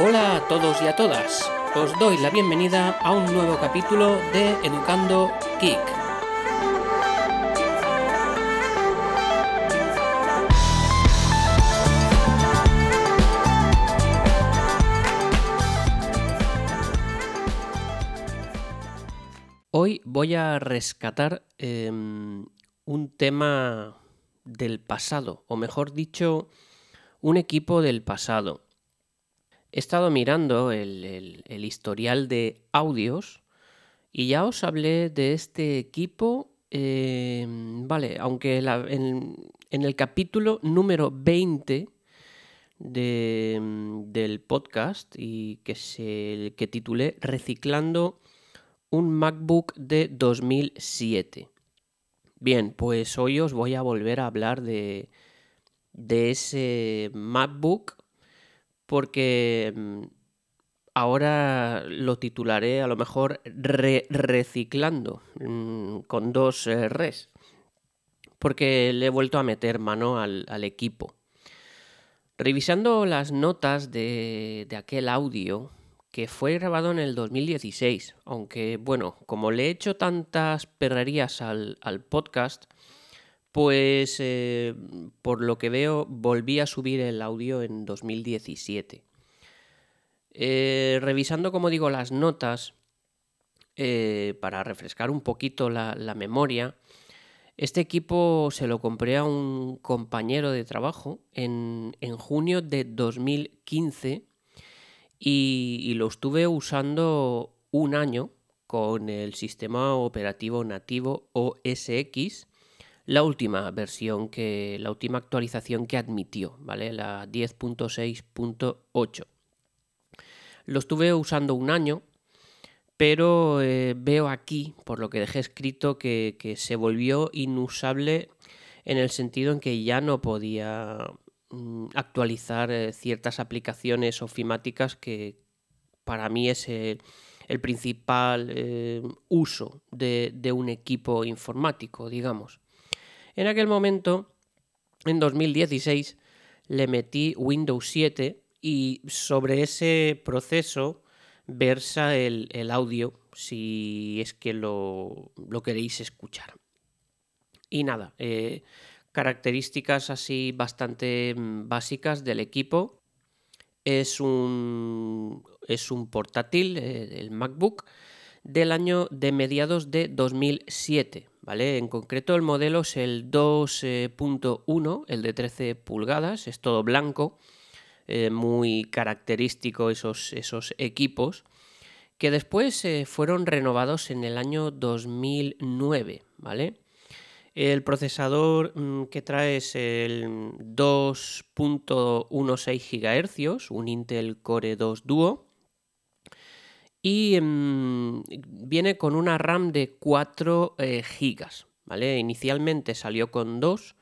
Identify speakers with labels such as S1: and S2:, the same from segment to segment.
S1: Hola a todos y a todas. Os doy la bienvenida a un nuevo capítulo de Educando Geek. Hoy voy a rescatar em, un tema del pasado, o mejor dicho, un equipo del pasado. He estado mirando el, historial de audios y ya os hablé de este equipo, em, vale, aunque en, el capítulo número 20 del podcast y que, se, que titulé Reciclando un MacBook de 2007. Bien, pues hoy os voy a volver a hablar de, de ese MacBook porque mm, ahora lo titularé a lo mejor reciclando mm, con dos eh, res porque le he vuelto a meter mano al, equipo. Revisando las notas de, aquel audio, que fue grabado en el 2016, aunque bueno, como le he hecho tantas perrerías al, podcast, pues eh, por lo que veo volví a subir el audio en 2017. Eh, revisando, como digo, las notas, eh, para refrescar un poquito la, memoria, este equipo se lo compré a un compañero de trabajo en, en junio de 2015 y, lo estuve usando un año con el sistema operativo nativo OS X, la última versión que, la última actualización que admitió, ¿vale? La 10.6.8. Lo estuve usando un año, pero eh, veo aquí, por lo que dejé escrito, que, que se volvió inusable en el sentido en que ya no podía Mm, actualizar eh, ciertas aplicaciones ofimáticas que para mí es el, principal eh, uso de, un equipo informático, digamos. En aquel momento, en 2016, le metí Windows 7 y sobre ese proceso versa el, audio si es que lo, queréis escuchar. Y nada, eh, características así bastante mm, básicas del equipo. Es un, es un portátil, eh, el MacBook, del año de mediados de 2007. ¿Vale? En concreto el modelo es el 2.1, el de 13 pulgadas, es todo blanco, eh, muy característico esos, equipos, que después eh, fueron renovados en el año 2009. ¿vale? El procesador mm, que trae es el 2.16 GHz, un Intel Core 2 Duo. Y mm, viene con una RAM de 4 eh, GB. ¿vale? Inicialmente salió con 2,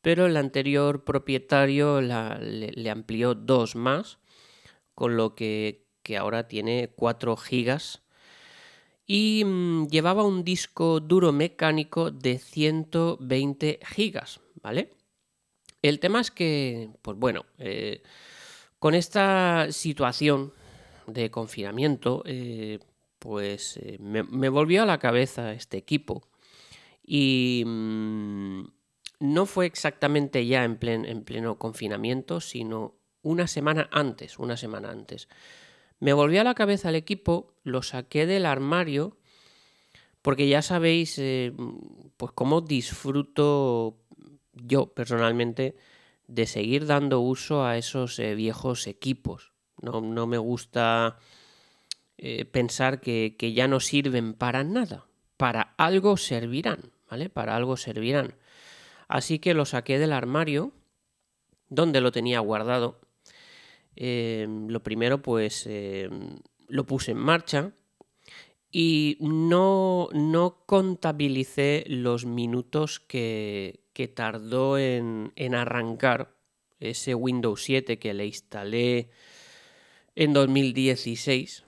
S1: pero el anterior propietario le, amplió 2 más, con lo que, que ahora tiene 4 GB y mm, llevaba un disco duro mecánico de 120 gigas, ¿vale? El tema es que, pues bueno, eh, con esta situación de confinamiento, eh, pues eh, me, volvió a la cabeza este equipo y mm, no fue exactamente ya en, en pleno confinamiento, sino una semana antes, una semana antes. Me volvió a la cabeza el equipo, lo saqué del armario, porque ya sabéis, eh, pues cómo disfruto yo personalmente de seguir dando uso a esos viejos equipos. No, me gusta eh, pensar que, que, ya no sirven para nada. Para algo servirán, ¿vale? Para algo servirán. Así que lo saqué del armario, donde lo tenía guardado, Em, lo primero, pues em, lo puse en marcha y no, no contabilicé los minutos que, tardó en, arrancar ese Windows 7 que le instalé en 2016,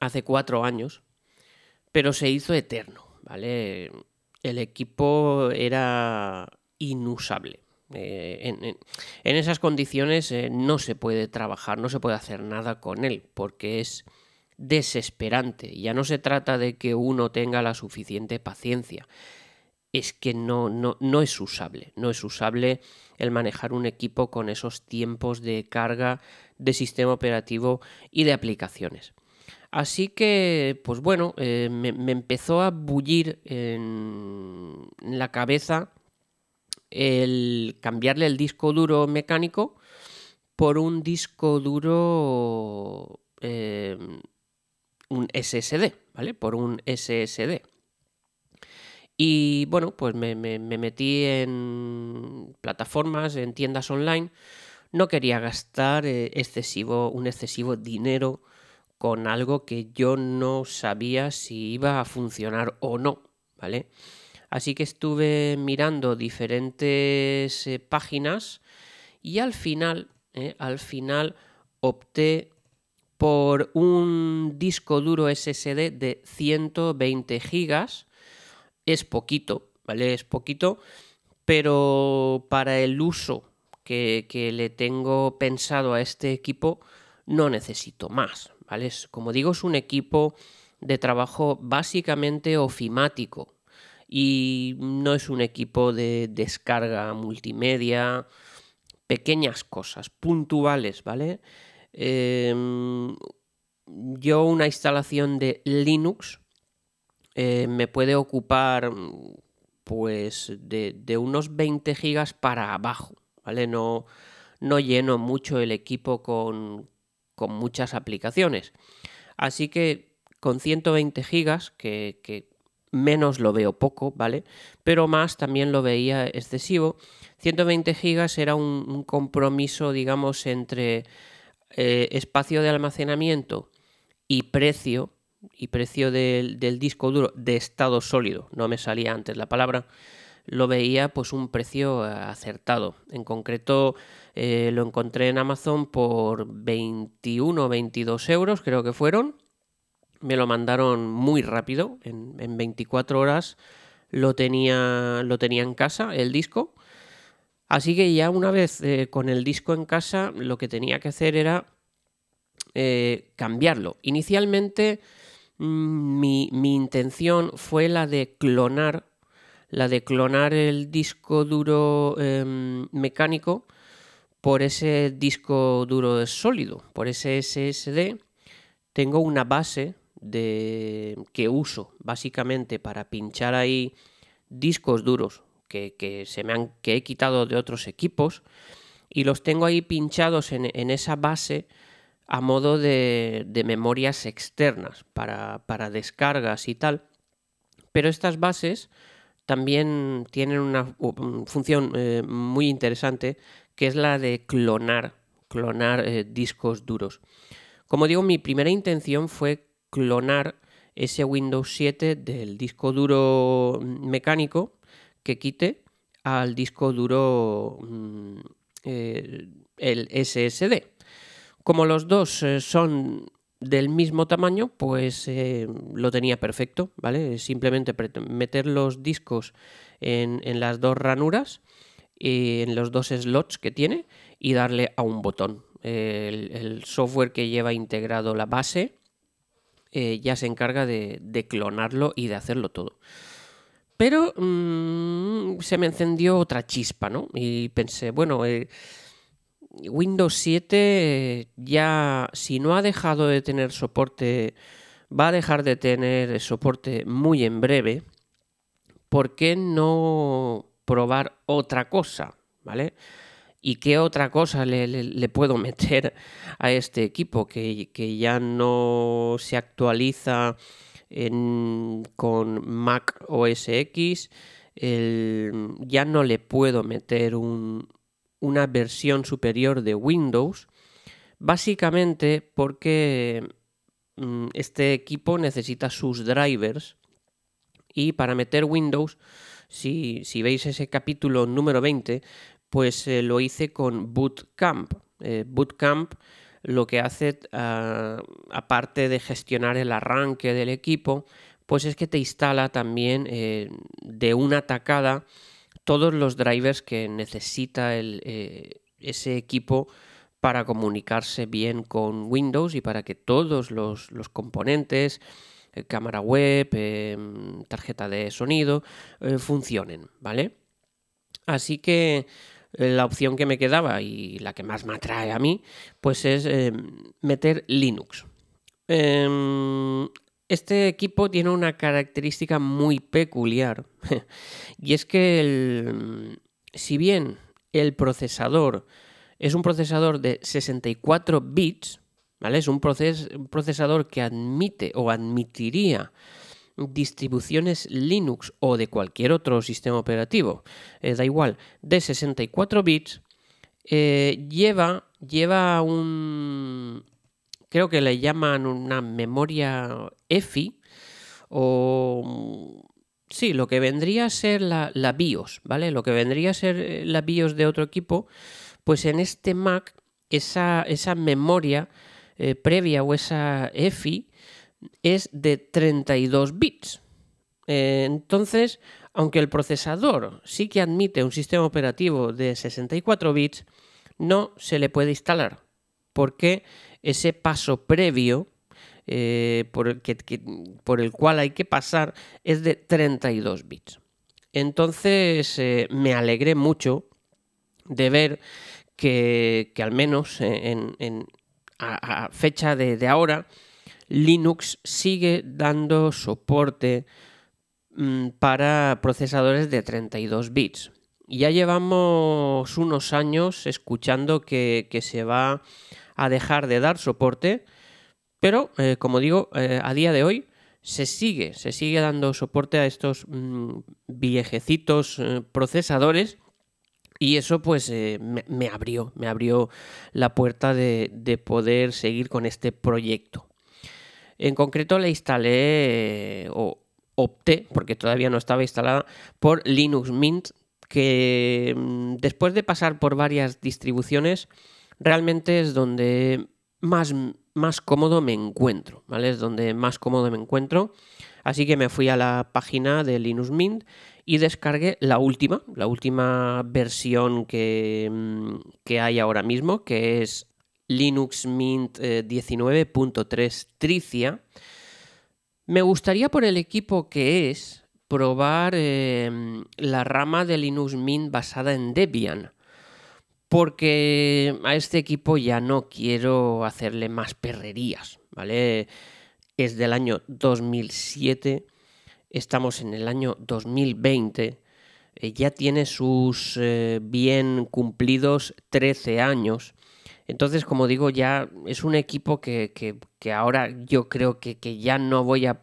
S1: hace cuatro años, pero se hizo eterno, ¿vale? El equipo era inusable, en, esas condiciones no se puede trabajar, no se puede hacer nada con él, porque es desesperante. Ya no se trata de que uno tenga la suficiente paciencia, es que no, no, no es usable. No es usable el manejar un equipo con esos tiempos de carga de sistema operativo y de aplicaciones. Así que, pues bueno, eh, me, empezó a bullir en, la cabeza el cambiarle el disco duro mecánico por un disco duro, eh, un SSD, ¿vale? Por un SSD. Y bueno, pues me, metí en plataformas, en tiendas online. No quería gastar eh, excesivo, un excesivo dinero con algo que yo no sabía si iba a funcionar o no, ¿vale? Así que estuve mirando diferentes eh, páginas y al final, eh, al final opté por un disco duro SSD de 120 gigas es poquito, ¿vale? Es poquito, pero para el uso que, le tengo pensado a este equipo no necesito más, ¿vale? como digo, es un equipo de trabajo básicamente ofimático y no es un equipo de descarga multimedia, pequeñas cosas, puntuales, ¿vale? Em, yo una instalación de Linux eh, me puede ocupar pues de, unos 20 gigas para abajo, ¿vale? No, no lleno mucho el equipo con, con, muchas aplicaciones. Así que con 120 gigas, que, menos lo veo poco, ¿vale? Pero más también lo veía excesivo. 120 gigas era un, compromiso, digamos, entre eh, espacio de almacenamiento y precio y precio del, disco duro de estado sólido, no me salía antes la palabra, lo veía pues un precio acertado. En concreto eh, lo encontré en Amazon por 21 o 22 euros, creo que fueron. Me lo mandaron muy rápido, en, 24 horas lo tenía, lo tenía en casa, el disco. Así que ya una vez eh, con el disco en casa, lo que tenía que hacer era eh, cambiarlo. Inicialmente Mm, mi, intención fue la de clonar, la de clonar el disco duro em, mecánico por ese disco duro sólido, por ese SSD. Tengo una base de, que uso básicamente para pinchar ahí discos duros que, se me han, que he quitado de otros equipos y los tengo ahí pinchados en, en esa base a modo de, memorias externas para, descargas y tal. Pero estas bases también tienen una función eh, muy interesante que es la de clonar, clonar eh, discos duros. Como digo, mi primera intención fue clonar ese Windows 7 del disco duro mecánico que quite al disco duro mm, eh, el SSD. Como los dos son del mismo tamaño, pues eh, lo tenía perfecto, ¿vale? Simplemente meter los discos en, las dos ranuras, en los dos slots que tiene y darle a un botón. El, software que lleva integrado la base eh, ya se encarga de, clonarlo y de hacerlo todo. Pero mm, se me encendió otra chispa, ¿no? Y pensé, bueno, Windows 7 ya, si no ha dejado de tener soporte, va a dejar de tener soporte muy en breve. ¿Por qué no probar otra cosa? ¿Vale? ¿Y qué otra cosa le, puedo meter a este equipo que, ya no se actualiza con Mac OS X? ya no le puedo meter un, una versión superior de Windows, básicamente porque mm, este equipo necesita sus drivers y para meter Windows, si, veis ese capítulo número 20, pues eh, lo hice con Bootcamp. Eh, Bootcamp lo que hace, ah, aparte de gestionar el arranque del equipo, pues es que te instala también eh, de una tacada todos los drivers que necesita eh, ese equipo para comunicarse bien con Windows y para que todos los, componentes, eh, cámara web, em, tarjeta de sonido, eh, funcionen, ¿vale? Así que la opción que me quedaba y la que más me atrae a mí, pues es em, meter Linux. Este equipo tiene una característica muy peculiar y es que si bien el procesador es un procesador de 64 bits, ¿vale? Es un, procesador que admite o admitiría distribuciones Linux o de cualquier otro sistema operativo, eh, da igual, de 64 bits, eh, lleva, lleva un, creo que le llaman una memoria EFI o... Sí, lo que vendría a ser la, BIOS, ¿vale? Lo que vendría a ser eh, la BIOS de otro equipo, pues en este Mac esa, esa memoria eh, previa o esa EFI es de 32 bits. Eh, entonces, aunque el procesador sí que admite un sistema operativo de 64 bits, no se le puede instalar porque ese paso previo eh, por, el por, el cual hay que pasar es de 32 bits. Entonces eh, me alegré mucho de ver que, al menos en, a, fecha de, ahora Linux sigue dando soporte mm, para procesadores de 32 bits. Ya llevamos unos años escuchando que, que se va a dejar de dar soporte, pero eh, como digo, eh, a día de hoy se sigue, se sigue dando soporte a estos mm, viejecitos eh, procesadores y eso pues me, abrió, me abrió la puerta de, de, poder seguir con este proyecto. En concreto le instalé o opté, porque todavía no estaba instalada, por Linux Mint, que mm, después de pasar por varias distribuciones, realmente es donde más, más cómodo me encuentro, ¿vale? Es donde más cómodo me encuentro. Así que me fui a la página de Linux Mint y descargué la última, la última versión que, mm, que hay ahora mismo, que es Linux Mint 19.3 eh, Tricia. Me gustaría por el equipo que es probar eh, la rama de Linux Mint basada en Debian porque a este equipo ya no quiero hacerle más perrerías, ¿vale? Es del año 2007, estamos en el año 2020, eh, ya tiene sus eh, bien cumplidos 13 años. Entonces, como digo, ya es un equipo que, ahora yo creo que, que, ya no voy a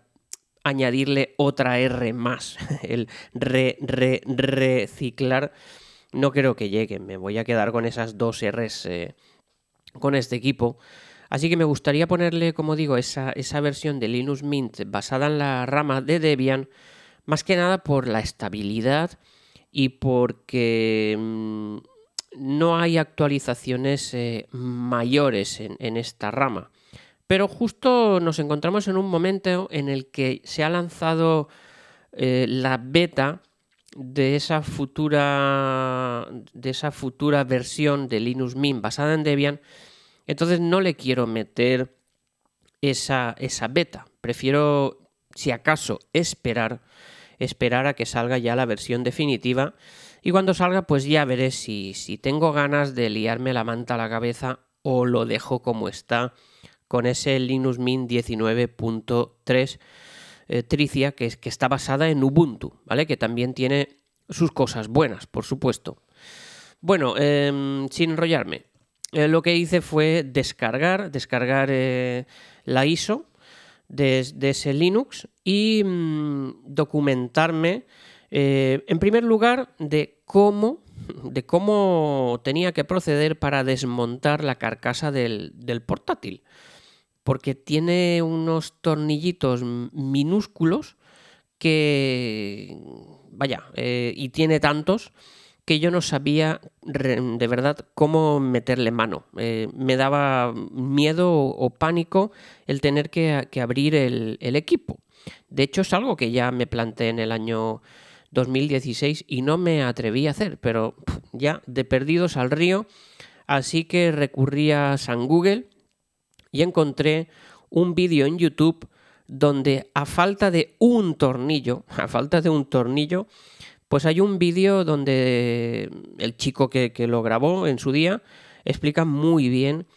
S1: añadirle otra R más, el re, reciclar no creo que llegue. Me voy a quedar con esas dos Rs eh, con este equipo. Así que me gustaría ponerle, como digo, esa, esa versión de Linux Mint basada en la rama de Debian, más que nada por la estabilidad y porque mm, no hay actualizaciones eh, mayores en, esta rama. Pero justo nos encontramos en un momento en el que se ha lanzado eh, la beta de esa futura de esa futura versión de Linux Mint basada en Debian, entonces no le quiero meter esa, esa beta. Prefiero, si acaso, esperar, esperar a que salga ya la versión definitiva. Y cuando salga, pues ya veré si, si tengo ganas de liarme la manta a la cabeza o lo dejo como está con ese Linux Mint 19.3 eh, Tricia, que, es, que está basada en Ubuntu, ¿vale? Que también tiene sus cosas buenas, por supuesto. Bueno, em, sin enrollarme, eh, lo que hice fue descargar, descargar eh, la ISO de, ese Linux y mm, documentarme, en primer lugar, de cómo, de cómo tenía que proceder para desmontar la carcasa del, del portátil porque tiene unos tornillitos minúsculos que, vaya, eh, y tiene tantos que yo no sabía de verdad cómo meterle mano. Eh, me daba miedo o pánico el tener que, abrir el, equipo. De hecho, es algo que ya me planteé en el año 2016 y no me atreví a hacer, pero ya de perdidos al río, así que recurrí a San Google y encontré un vídeo en YouTube donde a falta de un tornillo, a falta de un tornillo, pues hay un vídeo donde el chico que, lo grabó en su día explica muy bien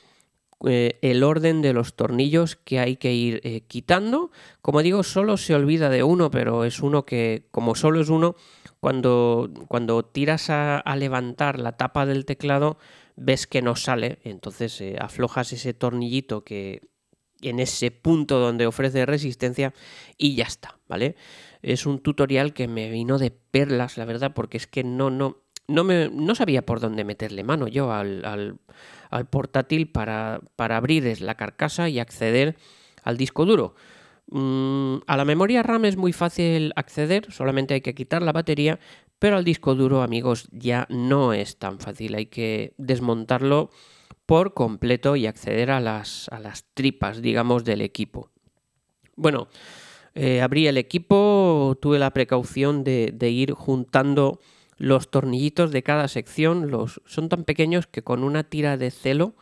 S1: eh, el orden de los tornillos que hay que ir eh, quitando. Como digo, solo se olvida de uno, pero es uno que, como solo es uno, cuando, cuando tiras a, levantar la tapa del teclado, ves que no sale. Entonces eh, aflojas ese tornillito que en ese punto donde ofrece resistencia y ya está, ¿vale? Es un tutorial que me vino de perlas, la verdad, porque es que no, no, no, me, no sabía por dónde meterle mano yo al, al, portátil para, para abrir la carcasa y acceder al disco duro. Mm, a la memoria RAM es muy fácil acceder, solamente hay que quitar la batería, pero al disco duro, amigos, ya no es tan fácil, hay que desmontarlo por completo y acceder a las, tripas, digamos, del equipo. Bueno, eh, abrí el equipo, tuve la precaución de, ir juntando los tornillitos de cada sección. Los, son tan pequeños que con una tira de celo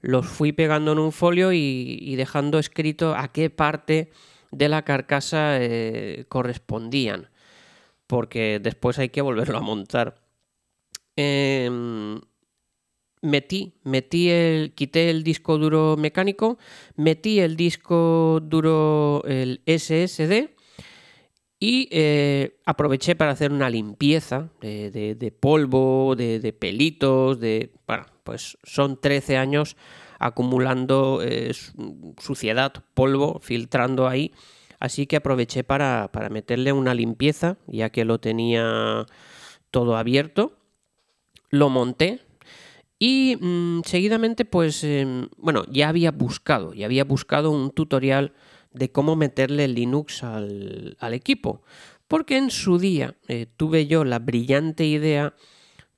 S1: los fui pegando en un folio y, dejando escrito a qué parte de la carcasa eh, correspondían. Porque después hay que volverlo a montar. Em, metí, metí el, quité el disco duro mecánico, metí el disco duro, el SSD, y eh, aproveché para hacer una limpieza de, polvo, de, pelitos, de... Bueno, pues son 13 años acumulando eh, suciedad, polvo, filtrando ahí. Así que aproveché para, para meterle una limpieza, ya que lo tenía todo abierto. Lo monté, y mm, seguidamente, pues, em, bueno, ya había buscado, ya había buscado un tutorial de cómo meterle Linux al, equipo. Porque en su día eh, tuve yo la brillante idea,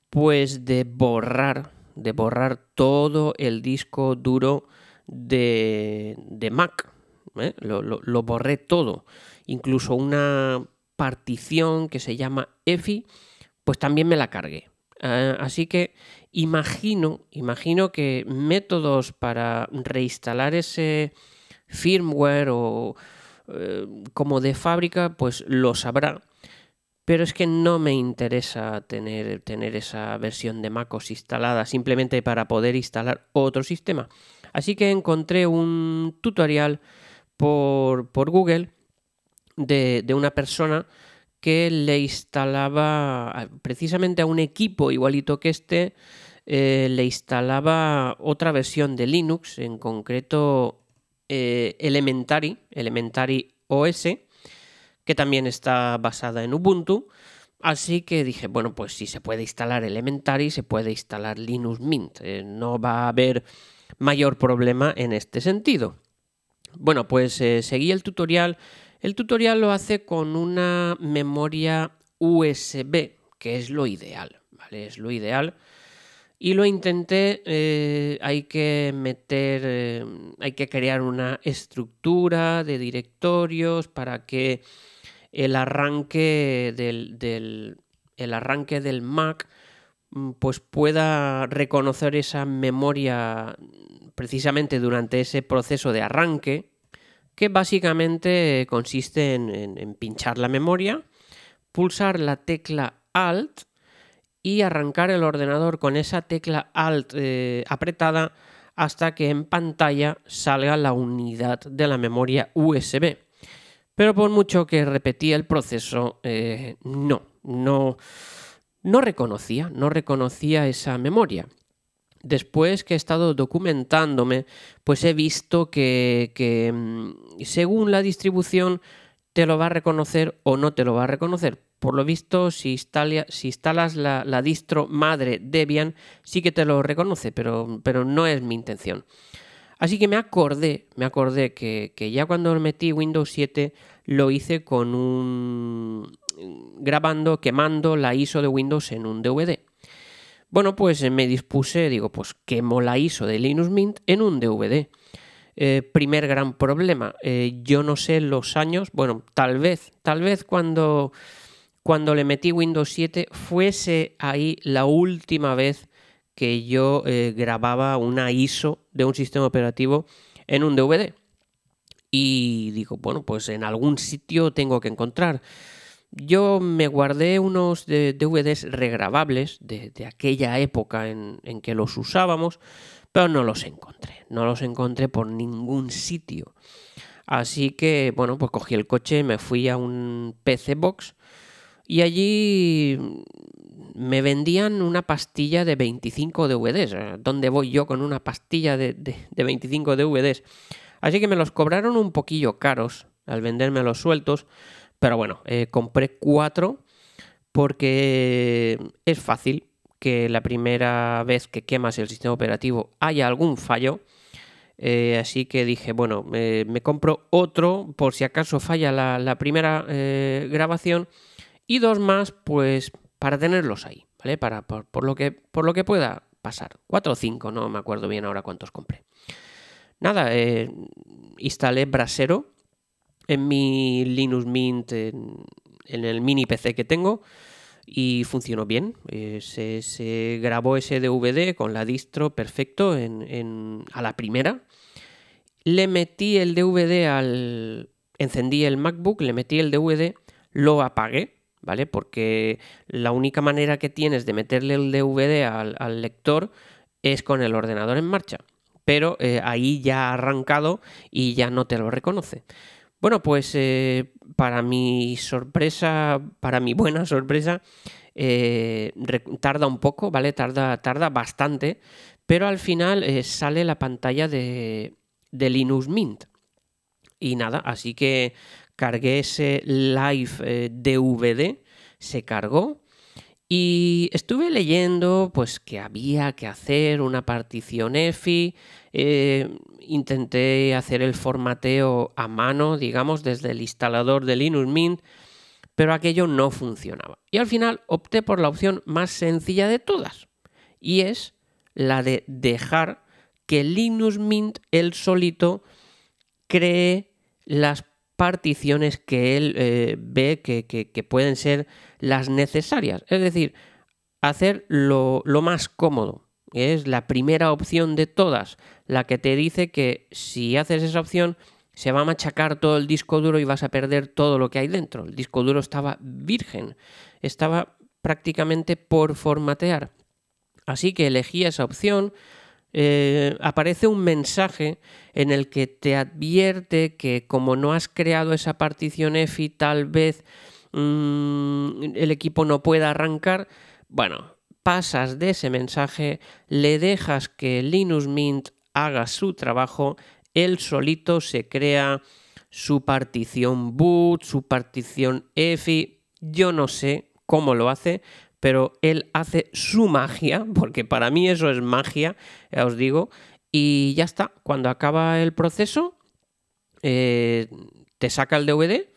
S1: pues, de borrar, de borrar todo el disco duro de, Mac. ¿Eh? Lo, borré todo. Incluso una partición que se llama EFI, pues también me la cargué. Ah, así que imagino, imagino que métodos para reinstalar ese firmware o eh, como de fábrica, pues lo sabrá. Pero es que no me interesa tener, tener esa versión de MacOS instalada simplemente para poder instalar otro sistema. Así que encontré un tutorial por, Google de, una persona que le instalaba precisamente a un equipo igualito que este, eh, le instalaba otra versión de Linux, en concreto eh, Elementary, Elementary OS, que también está basada en Ubuntu. Así que dije, bueno, pues si se puede instalar Elementary, se puede instalar Linux Mint. Eh, no va a haber mayor problema en este sentido. Bueno, pues seguí el tutorial el tutorial lo hace con una memoria USB, que es lo ideal, ¿vale? Es lo ideal. Y lo intenté, eh, hay que meter, eh, hay que crear una estructura de directorios para que el arranque del, el arranque del Mac mm, pues pueda reconocer esa memoria precisamente durante ese proceso de arranque que básicamente consiste en, pinchar la memoria, pulsar la tecla Alt y arrancar el ordenador con esa tecla Alt eh, apretada hasta que en pantalla salga la unidad de la memoria USB. Pero por mucho que repetía el proceso, eh, no, no, no reconocía, no reconocía esa memoria después que he estado documentándome, pues he visto que, mm, según la distribución te lo va a reconocer o no te lo va a reconocer. Por lo visto, si, instalas la, distro madre Debian, sí que te lo reconoce, pero, no es mi intención. Así que me acordé, me acordé que, que, ya cuando metí Windows 7 lo hice con un grabando, quemando la ISO de Windows en un DVD. Bueno, pues eh, me dispuse, digo, pues quemo la ISO de Linux Mint en un DVD. Eh, primer gran problema, eh, yo no sé los años, bueno, tal vez, tal vez cuando, cuando le metí Windows 7 fuese ahí la última vez que yo grababa una ISO de un sistema operativo en un DVD. Y digo, bueno, pues en algún sitio tengo que encontrar. Yo me guardé unos DVDs regrabables de, aquella época en, que los usábamos, pero no los encontré. No los encontré por ningún sitio. Así que, bueno, pues cogí el coche, me fui a un PC Box y allí me vendían una pastilla de 25 DVDs. ¿Dónde voy yo con una pastilla de, de, de 25 DVDs? Así que me los cobraron un poquillo caros al venderme los sueltos pero bueno, eh, compré cuatro porque es fácil que la primera vez que quemas el sistema operativo haya algún fallo. Eh, así que dije, bueno, me compro otro por si acaso falla la, primera eh, grabación y dos más, pues para tenerlos ahí, ¿vale? Para, por, lo que, por lo que pueda pasar. Cuatro o cinco, no me acuerdo bien ahora cuántos compré. Nada, instalé Brasero en mi Linux Mint, en, el mini PC que tengo y funcionó bien. Se, grabó ese DVD con la distro perfecto en, a la primera. Le metí el DVD al... Encendí el MacBook, le metí el DVD, lo apagué, ¿vale? Porque la única manera que tienes de meterle el DVD al, lector es con el ordenador en marcha. Pero eh, ahí ya ha arrancado y ya no te lo reconoce. Bueno, pues eh, para mi sorpresa, para mi buena sorpresa, eh, tarda un poco, ¿vale? Tarda, tarda bastante, pero al final eh, sale la pantalla de, de, Linux Mint. Y nada, así que cargué ese live DVD, se cargó. Y estuve leyendo pues que había que hacer una partición EFI, intenté hacer el formateo a mano, digamos, desde el instalador de Linux Mint, pero aquello no funcionaba. Y al final opté por la opción más sencilla de todas, y es la de dejar que Linux Mint él solito cree las particiones que él eh, ve que, pueden ser las necesarias. Es decir, hacer lo, lo más cómodo. Es la primera opción de todas la que te dice que si haces esa opción se va a machacar todo el disco duro y vas a perder todo lo que hay dentro. El disco duro estaba virgen, estaba prácticamente por formatear. Así que elegí esa opción. Eh, aparece un mensaje en el que te advierte que como no has creado esa partición EFI, tal vez mm, el equipo no pueda arrancar. Bueno, pasas de ese mensaje, le dejas que Linux Mint haga su trabajo, él solito se crea su partición boot, su partición EFI, yo no sé cómo lo hace, pero él hace su magia, porque para mí eso es magia, ya os digo, y ya está, cuando acaba el proceso, eh, te saca el DVD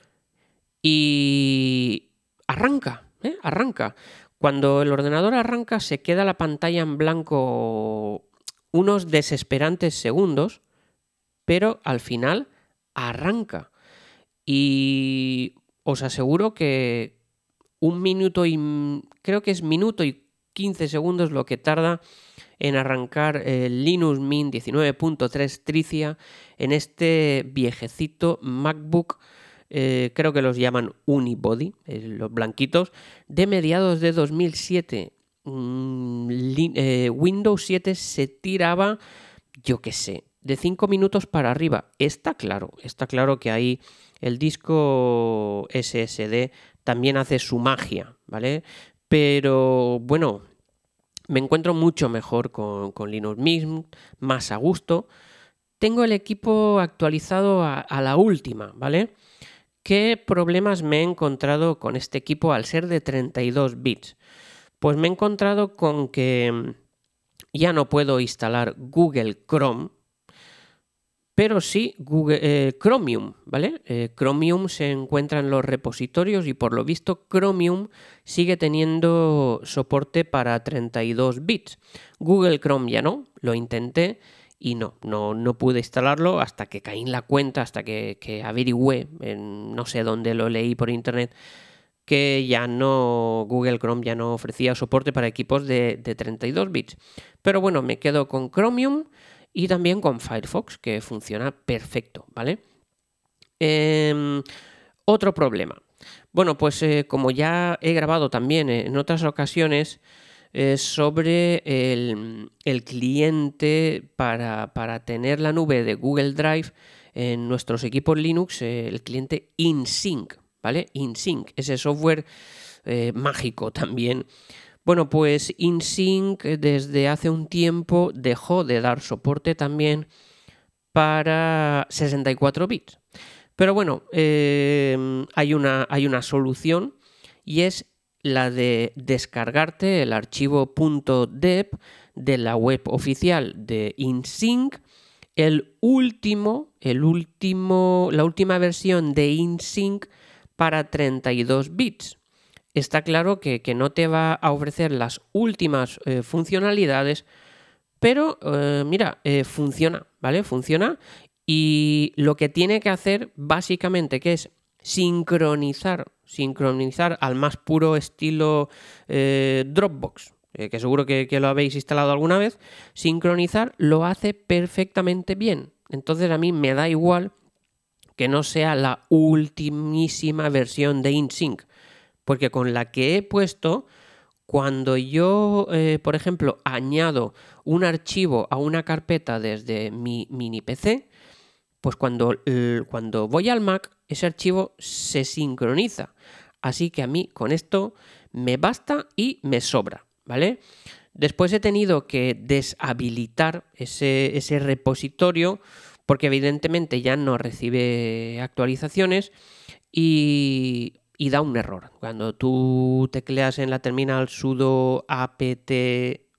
S1: y arranca, ¿eh? arranca. Cuando el ordenador arranca se queda la pantalla en blanco unos desesperantes segundos, pero al final arranca. Y os aseguro que un minuto y creo que es minuto y 15 segundos lo que tarda en arrancar el Linux Mint 19.3 Tricia en este viejecito MacBook, eh, creo que los llaman Unibody, eh, los blanquitos, de mediados de 2007. Mm, eh, Windows 7 se tiraba, yo qué sé, de 5 minutos para arriba. Está claro, está claro que ahí el disco SSD también hace su magia, ¿vale? Pero bueno, me encuentro mucho mejor con, Linux Mint, más a gusto. Tengo el equipo actualizado a la última, ¿vale? ¿Qué problemas me he encontrado con este equipo al ser de 32 bits? Pues me he encontrado con que mm, ya no puedo instalar Google Chrome, pero sí eh, Chromium, ¿vale? Eh, Chromium se encuentra en los repositorios y por lo visto Chromium sigue teniendo soporte para 32 bits. Google Chrome ya no, lo intenté y no, no, no pude instalarlo hasta que caí en la cuenta, hasta que, que averigüé, en, no sé dónde lo leí por internet, que ya no, Google Chrome ya no ofrecía soporte para equipos de, 32 bits. Pero bueno, me quedo con Chromium y también con Firefox, que funciona perfecto, ¿vale? Em, otro problema. Bueno, pues eh, como ya he grabado también en otras ocasiones eh, sobre el, cliente para, para, tener la nube de Google Drive en nuestros equipos Linux, eh, el cliente InSync, ¿vale? InSync, ese software mágico también. Bueno, pues InSync desde hace un tiempo dejó de dar soporte también para 64 bits. Pero bueno, em, hay, una, hay una solución y es la de descargarte el archivo .deb de la web oficial de InSync, el último, el último, la última versión de InSync para 32 bits. Está claro que, no te va a ofrecer las últimas eh, funcionalidades, pero eh, mira, eh, funciona, ¿vale? Funciona y lo que tiene que hacer básicamente que es sincronizar, sincronizar al más puro estilo eh, Dropbox, eh, que seguro que, lo habéis instalado alguna vez, sincronizar lo hace perfectamente bien. Entonces a mí me da igual que no sea la ultimísima versión de InSync, porque con la que he puesto, cuando yo, eh, por ejemplo, añado un archivo a una carpeta desde mi mini PC, pues cuando, cuando voy al Mac, ese archivo se sincroniza. Así que a mí con esto me basta y me sobra, ¿vale? Después he tenido que deshabilitar ese, ese repositorio porque evidentemente ya no recibe actualizaciones y, y, da un error. Cuando tú tecleas en la terminal sudo apt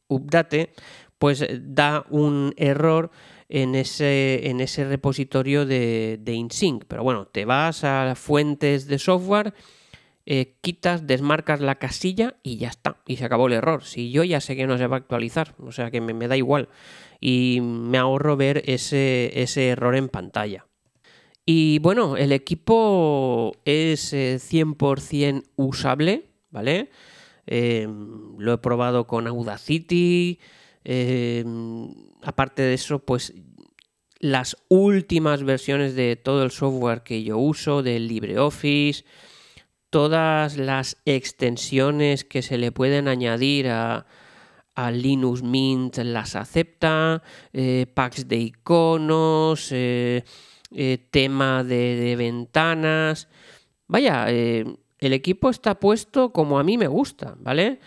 S1: update, pues da un error en ese, en ese repositorio de, de InSync. Pero bueno, te vas a fuentes de software, eh, quitas, desmarcas la casilla y ya está. Y se acabó el error. Si yo ya sé que no se va a actualizar, o sea que me, da igual. Y me ahorro ver ese, ese error en pantalla. Y bueno, el equipo es 100% eh, usable, ¿vale? Em, lo he probado con Audacity, Em, aparte de eso, pues las últimas versiones de todo el software que yo uso, del LibreOffice, todas las extensiones que se le pueden añadir a, Linux Mint las acepta, eh, packs de iconos, eh, eh, tema de, ventanas. Vaya, el equipo está puesto como a mí me gusta, ¿vale?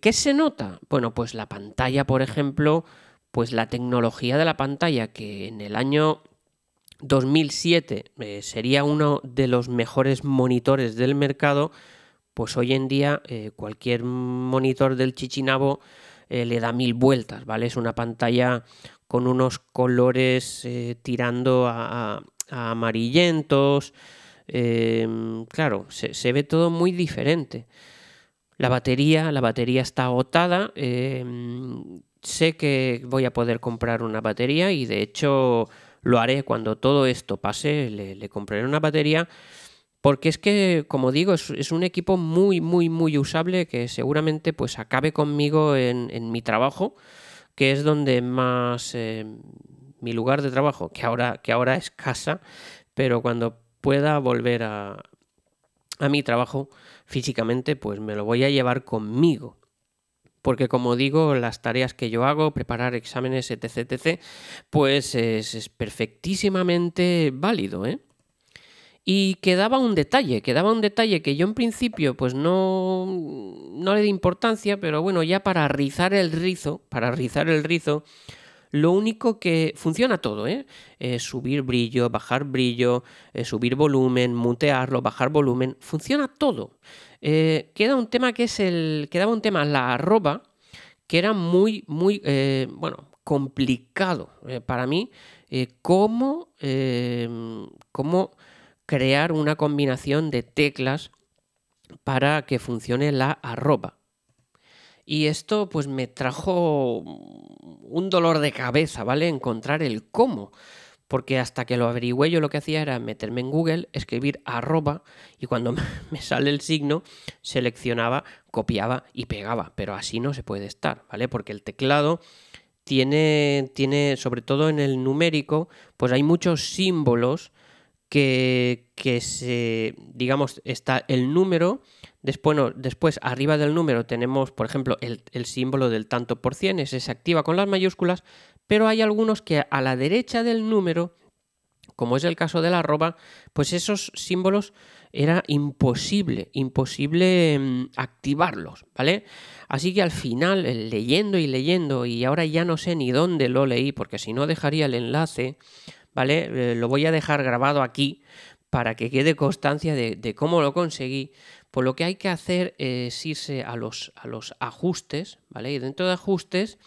S1: ¿Qué se nota? Bueno, pues la pantalla, por ejemplo, pues la tecnología de la pantalla que en el año 2007 eh, sería uno de los mejores monitores del mercado, pues hoy en día eh, cualquier monitor del Chichinabo eh, le da mil vueltas, ¿vale? Es una pantalla con unos colores tirando a, amarillentos. claro, se ve todo muy diferente. La batería, la batería está agotada. Em, sé que voy a poder comprar una batería y de hecho lo haré cuando todo esto pase. Le, compraré una batería. Porque es que, como digo, es, un equipo muy, muy, muy usable que seguramente pues acabe conmigo en, mi trabajo, que es donde más em, mi lugar de trabajo, que ahora, que ahora es casa, pero cuando pueda volver a, a mi trabajo físicamente, pues me lo voy a llevar conmigo. Porque como digo, las tareas que yo hago, preparar exámenes, etc., etc., pues es, perfectísimamente válido, ¿eh? Y quedaba un detalle, quedaba un detalle que yo en principio pues no, no le di importancia, pero bueno, ya para rizar el rizo, para rizar el rizo, lo único que funciona todo, ¿eh? eh subir brillo, bajar brillo, eh, subir volumen, mutearlo, bajar volumen, funciona todo. Eh, queda un tema que es el. Quedaba un tema, la arroba, que era muy, muy, bueno, complicado para mí. cómo, cómo crear una combinación de teclas para que funcione la arroba. Y esto pues me trajo un dolor de cabeza, ¿vale? Encontrar el cómo. porque hasta que lo averigüé yo lo que hacía era meterme en Google, escribir arroba y cuando me sale el signo seleccionaba, copiaba y pegaba, pero así no se puede estar, ¿vale? Porque el teclado tiene, tiene sobre todo en el numérico, pues hay muchos símbolos que, que se, digamos, está el número, después, después arriba del número tenemos, por ejemplo, el, el símbolo del tanto por cien, ese se activa con las mayúsculas, pero hay algunos que a la derecha del número, como es el caso del arroba, pues esos símbolos era imposible, imposible mm, activarlos, ¿vale? Así que al final, leyendo y leyendo, y ahora ya no sé ni dónde lo leí, porque si no dejaría el enlace, ¿vale? Eh, lo voy a dejar grabado aquí para que quede constancia de, cómo lo conseguí. Pues lo que hay que hacer es irse a los, a los ajustes, ¿vale? Y dentro de ajustes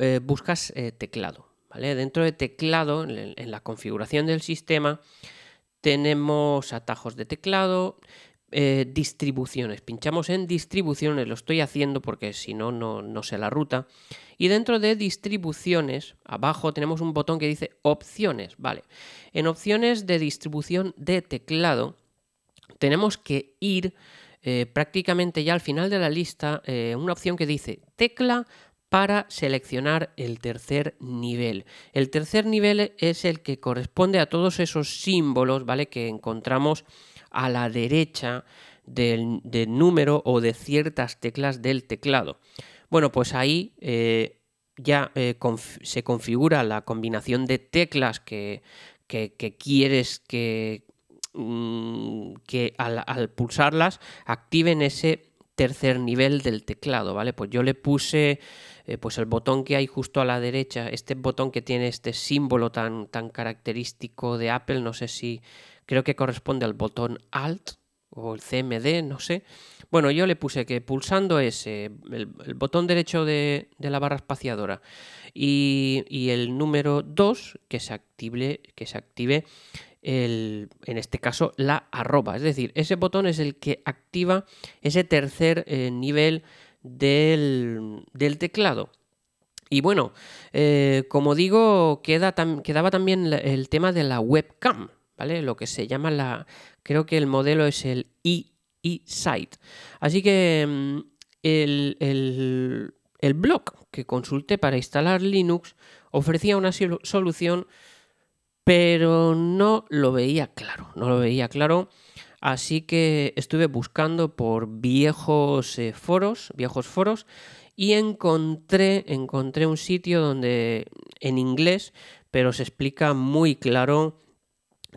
S1: eh, buscas eh, teclado. ¿vale? Dentro de teclado, en, la configuración del sistema, tenemos atajos de teclado, eh, distribuciones. Pinchamos en distribuciones, lo estoy haciendo porque si no, no sé la ruta. Y dentro de distribuciones, abajo tenemos un botón que dice opciones. Vale. En opciones de distribución de teclado, tenemos que ir prácticamente ya al final de la lista, una opción que dice tecla para seleccionar el tercer nivel. El tercer nivel es el que corresponde a todos esos símbolos, ¿vale? Que encontramos a la derecha del, número o de ciertas teclas del teclado. Bueno, pues ahí eh, ya eh, se configura la combinación de teclas que, quieres que, mm, que al, pulsarlas activen ese tercer nivel del teclado, ¿vale? Pues yo le puse eh, pues el botón que hay justo a la derecha, este botón que tiene este símbolo tan, tan característico de Apple, no sé si creo que corresponde al botón Alt o el CMD, no sé. Bueno, yo le puse que pulsando ese, el, botón derecho de, la barra espaciadora y, el número 2, que se active, que se active en este caso la arroba. Es decir, ese botón es el que activa ese tercer eh, nivel del, teclado. Y bueno, eh, como digo, queda quedaba también el tema de la webcam, ¿vale? Lo que se llama la. Creo que el modelo es el e-site. Así que mm, el, el, el, blog que consulté para instalar Linux ofrecía una solución, pero no lo veía claro. No lo veía claro. Así que estuve buscando por viejos eh, foros, viejos foros, y encontré, encontré un sitio donde en inglés, pero se explica muy claro.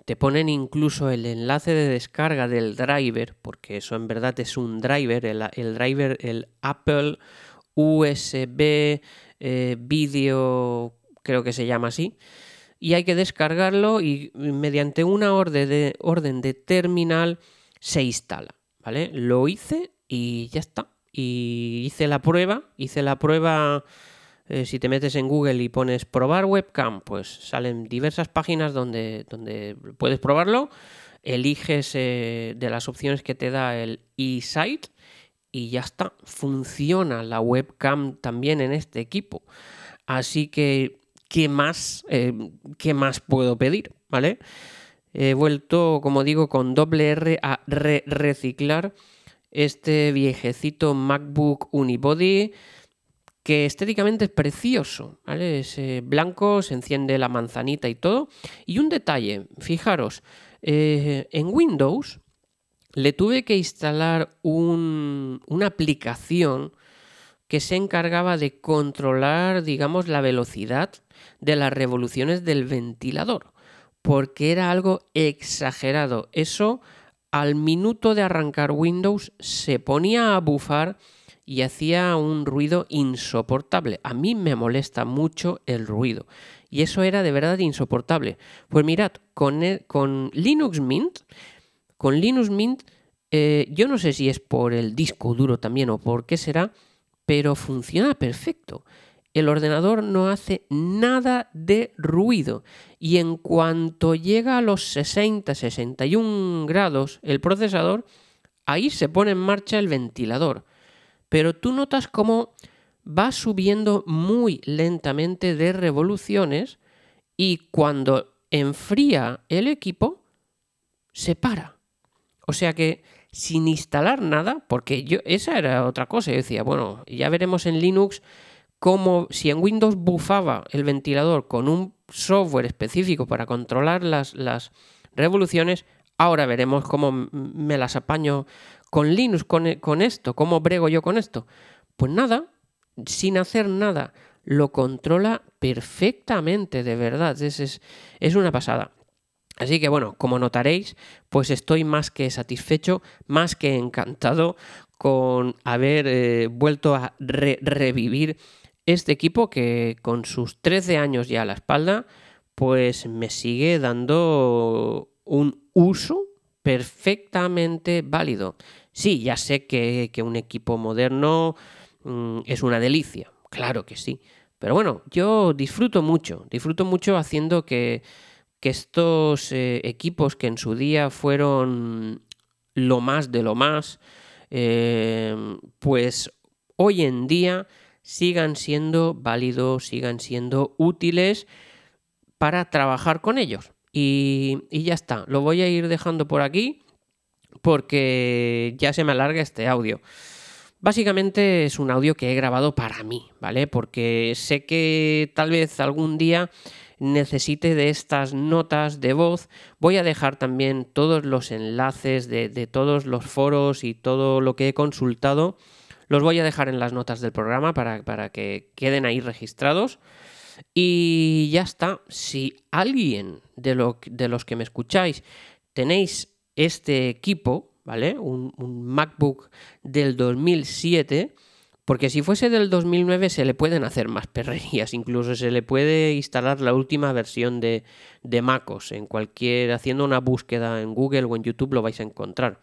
S1: Te ponen incluso el enlace de descarga del driver, porque eso en verdad es un driver, el, driver, el Apple USB eh, Video, creo que se llama así y hay que descargarlo y mediante una orden de, orden de terminal se instala. ¿Vale? Lo hice y ya está. Y hice la prueba, hice la prueba, eh, si te metes en Google y pones probar webcam, pues salen diversas páginas donde, donde puedes probarlo, eliges eh, de las opciones que te da el eSite y ya está, funciona la webcam también en este equipo. Así que ¿qué más, eh, ¿qué más puedo pedir? ¿Vale? He vuelto, como digo, con doble R a reciclar este viejecito MacBook Unibody que estéticamente es precioso, ¿vale? Es eh, blanco, se enciende la manzanita y todo. Y un detalle, fijaros, eh, en Windows le tuve que instalar una aplicación que se encargaba de controlar, digamos, la velocidad de las revoluciones del ventilador, porque era algo exagerado. Eso al minuto de arrancar Windows se ponía a bufar y hacía un ruido insoportable. A mí me molesta mucho el ruido. Y eso era de verdad insoportable. Pues mirad, con, con Linux Mint, con Linux Mint, eh, yo no sé si es por el disco duro también o por qué será, pero funciona perfecto. El ordenador no hace nada de ruido y en cuanto llega a los 60-61 grados el procesador, ahí se pone en marcha el ventilador. Pero tú notas cómo va subiendo muy lentamente de revoluciones y cuando enfría el equipo, se para. O sea que sin instalar nada, porque yo esa era otra cosa, yo decía, bueno, ya veremos en Linux cómo si en Windows bufaba el ventilador con un software específico para controlar las, las revoluciones, ahora veremos cómo me las apaño con Linux, con, con esto, cómo brego yo con esto. Pues nada, sin hacer nada, lo controla perfectamente, de verdad, es, es, es una pasada. Así que bueno, como notaréis, pues estoy más que satisfecho, más que encantado con haber eh, vuelto a revivir este equipo que con sus 13 años ya a la espalda, pues me sigue dando un uso perfectamente válido. Sí, ya sé que, un equipo moderno mm, es una delicia, claro que sí. Pero bueno, yo disfruto mucho, disfruto mucho haciendo que que estos eh, equipos que en su día fueron lo más de lo más, em, pues hoy en día sigan siendo válidos, sigan siendo útiles para trabajar con ellos. Y, ya está, lo voy a ir dejando por aquí porque ya se me alarga este audio. Básicamente es un audio que he grabado para mí, ¿vale? Porque sé que tal vez algún día necesite de estas notas de voz, voy a dejar también todos los enlaces de, todos los foros y todo lo que he consultado. Los voy a dejar en las notas del programa para, para que queden ahí registrados. Y ya está. Si alguien de, de los que me escucháis tenéis este equipo, ¿vale? Un, un MacBook del 2007 porque si fuese del 2009 se le pueden hacer más perrerías, incluso se le puede instalar la última versión de, de MacOS. En cualquier, haciendo una búsqueda en Google o en YouTube lo vais a encontrar.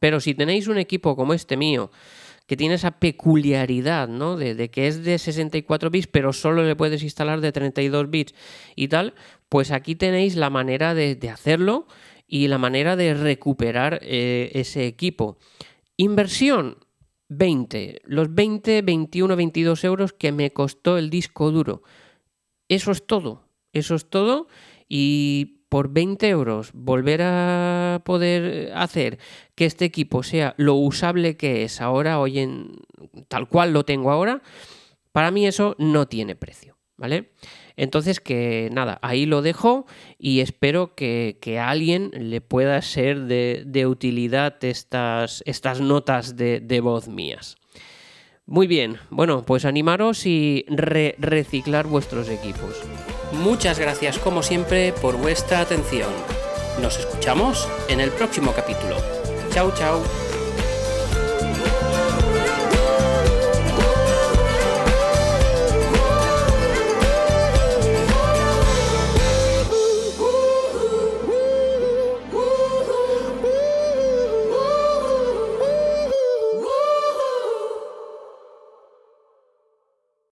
S1: Pero si tenéis un equipo como este mío, que tiene esa peculiaridad, ¿no? De, que es de 64 bits, pero solo le puedes instalar de 32 bits y tal, pues aquí tenéis la manera de, hacerlo y la manera de recuperar eh, ese equipo. Inversión, 20, los 20, 21, 22 euros que me costó el disco duro. Eso es todo, eso es todo y por 20 euros volver a poder hacer que este equipo sea lo usable que es ahora, hoy en tal cual lo tengo ahora, para mí eso no tiene precio, ¿vale? Entonces, que nada, ahí lo dejo y espero que, a alguien le pueda ser de, utilidad estas, estas notas de, voz mías. Muy bien, bueno, pues animaros y reciclar vuestros equipos. Muchas gracias como siempre por vuestra atención. Nos escuchamos en el próximo capítulo. Chao, chao.